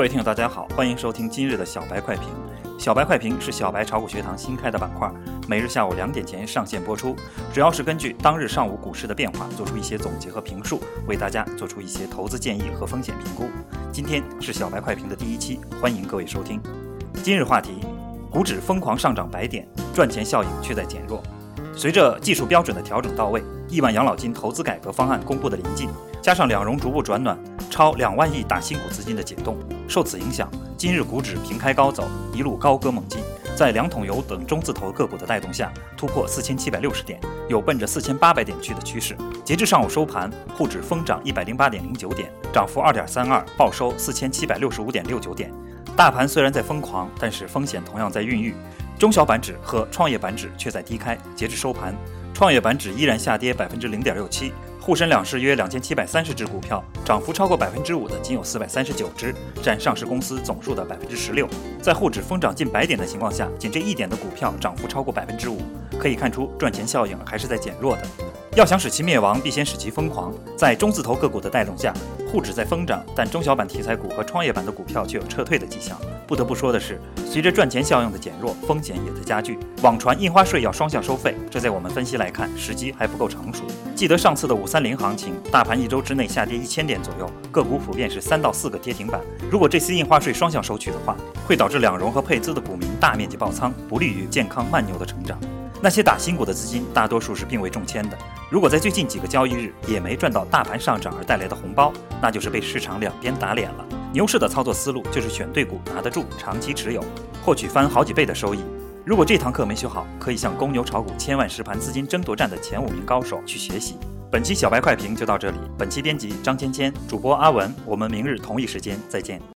各位听友，大家好，欢迎收听今日的小白快评。小白快评是小白炒股学堂新开的板块，每日下午两点前上线播出，主要是根据当日上午股市的变化，做出一些总结和评述，为大家做出一些投资建议和风险评估。今天是小白快评的第一期，欢迎各位收听。今日话题：股指疯狂上涨百点，赚钱效应却在减弱。随着技术标准的调整到位，亿万养老金投资改革方案公布的临近，加上两融逐步转暖，超两万亿大新股资金的解冻，受此影响，今日股指平开高走，一路高歌猛进，在两桶油等中字头个股的带动下，突破四千七百六十点，有奔着四千八百点去的趋势。截至上午收盘，沪指疯涨一百零八点零九点，涨幅二点三二，报收四千七百六十五点六九点。大盘虽然在疯狂，但是风险同样在孕育。中小板指和创业板指却在低开。截至收盘，创业板指依然下跌百分之零点六七。沪深两市约两千七百三十只股票，涨幅超过百分之五的仅有四百三十九只，占上市公司总数的百分之十六。在沪指疯涨近百点的情况下，仅这一点的股票涨幅超过百分之五，可以看出赚钱效应还是在减弱的。要想使其灭亡，必先使其疯狂。在中字头个股的带动下，沪指在疯涨，但中小板题材股和创业板的股票却有撤退的迹象。不得不说的是，随着赚钱效应的减弱，风险也在加剧。网传印花税要双向收费，这在我们分析来看，时机还不够成熟。记得上次的五三零行情，大盘一周之内下跌一千点左右，个股普遍是三到四个跌停板。如果这次印花税双向收取的话，会导致两融和配资的股民大面积爆仓，不利于健康慢牛的成长。那些打新股的资金，大多数是并未中签的。如果在最近几个交易日也没赚到大盘上涨而带来的红包，那就是被市场两边打脸了。牛市的操作思路就是选对股，拿得住，长期持有，获取翻好几倍的收益。如果这堂课没学好，可以向公牛炒股千万实盘资金争夺战的前五名高手去学习。本期小白快评就到这里，本期编辑张芊芊，主播阿文，我们明日同一时间再见。